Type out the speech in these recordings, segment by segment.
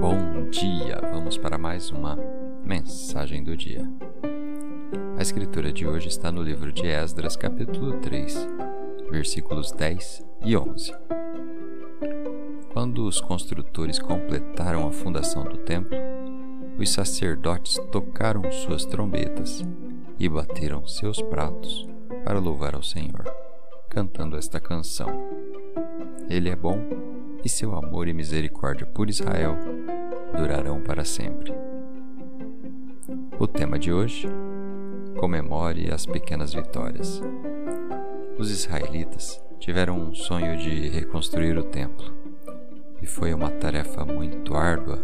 Bom dia! Vamos para mais uma mensagem do dia. A escritura de hoje está no livro de Esdras, capítulo 3, versículos 10 e 11. Quando os construtores completaram a fundação do templo, os sacerdotes tocaram suas trombetas e bateram seus pratos para louvar ao Senhor, cantando esta canção. Ele é bom e seu amor e misericórdia por Israel durarão para sempre. O tema de hoje: comemore as pequenas vitórias. Os israelitas tiveram um sonho de reconstruir o templo, e foi uma tarefa muito árdua,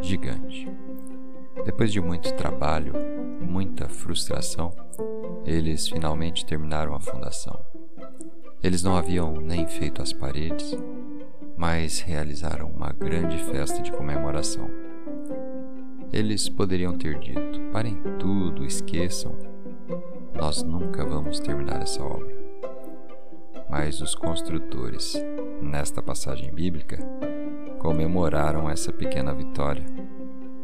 gigante. Depois de muito trabalho, muita frustração, eles finalmente terminaram a fundação. Eles não haviam nem feito as paredes, mas realizaram uma grande festa de comemoração. Eles poderiam ter dito: parem tudo, esqueçam, nós nunca vamos terminar essa obra. Mas os construtores, nesta passagem bíblica, comemoraram essa pequena vitória,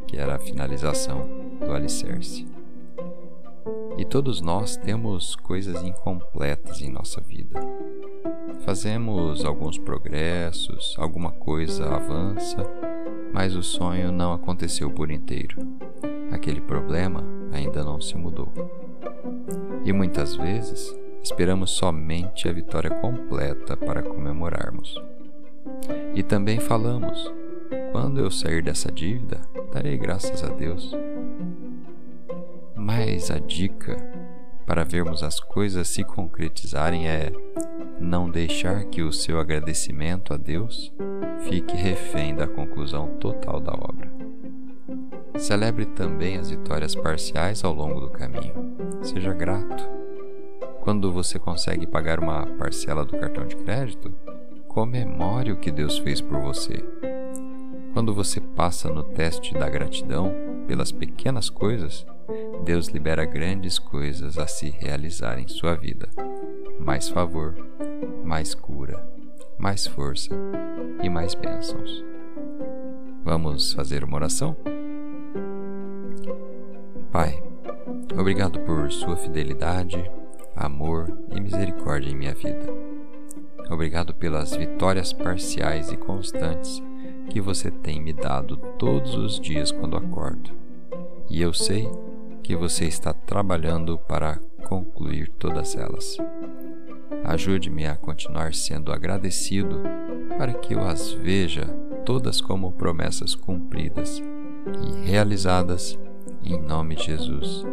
que era a finalização do alicerce. E todos nós temos coisas incompletas em nossa vida. Fazemos alguns progressos, alguma coisa avança, mas o sonho não aconteceu por inteiro. Aquele problema ainda não se mudou. E muitas vezes esperamos somente a vitória completa para comemorarmos. E também falamos: quando eu sair dessa dívida, darei graças a Deus. Mas a dica para vermos as coisas se concretizarem é não deixar que o seu agradecimento a Deus fique refém da conclusão total da obra. Celebre também as vitórias parciais ao longo do caminho. Seja grato. Quando você consegue pagar uma parcela do cartão de crédito, comemore o que Deus fez por você. Quando você passa no teste da gratidão pelas pequenas coisas, Deus libera grandes coisas a se realizar em sua vida. Mais favor, mais cura, mais força e mais bênçãos. Vamos fazer uma oração? Pai, obrigado por sua fidelidade, amor e misericórdia em minha vida. Obrigado pelas vitórias parciais e constantes que você tem me dado todos os dias quando acordo. E eu sei que você está trabalhando para concluir todas elas. Ajude-me a continuar sendo agradecido para que eu as veja todas como promessas cumpridas e realizadas em nome de Jesus.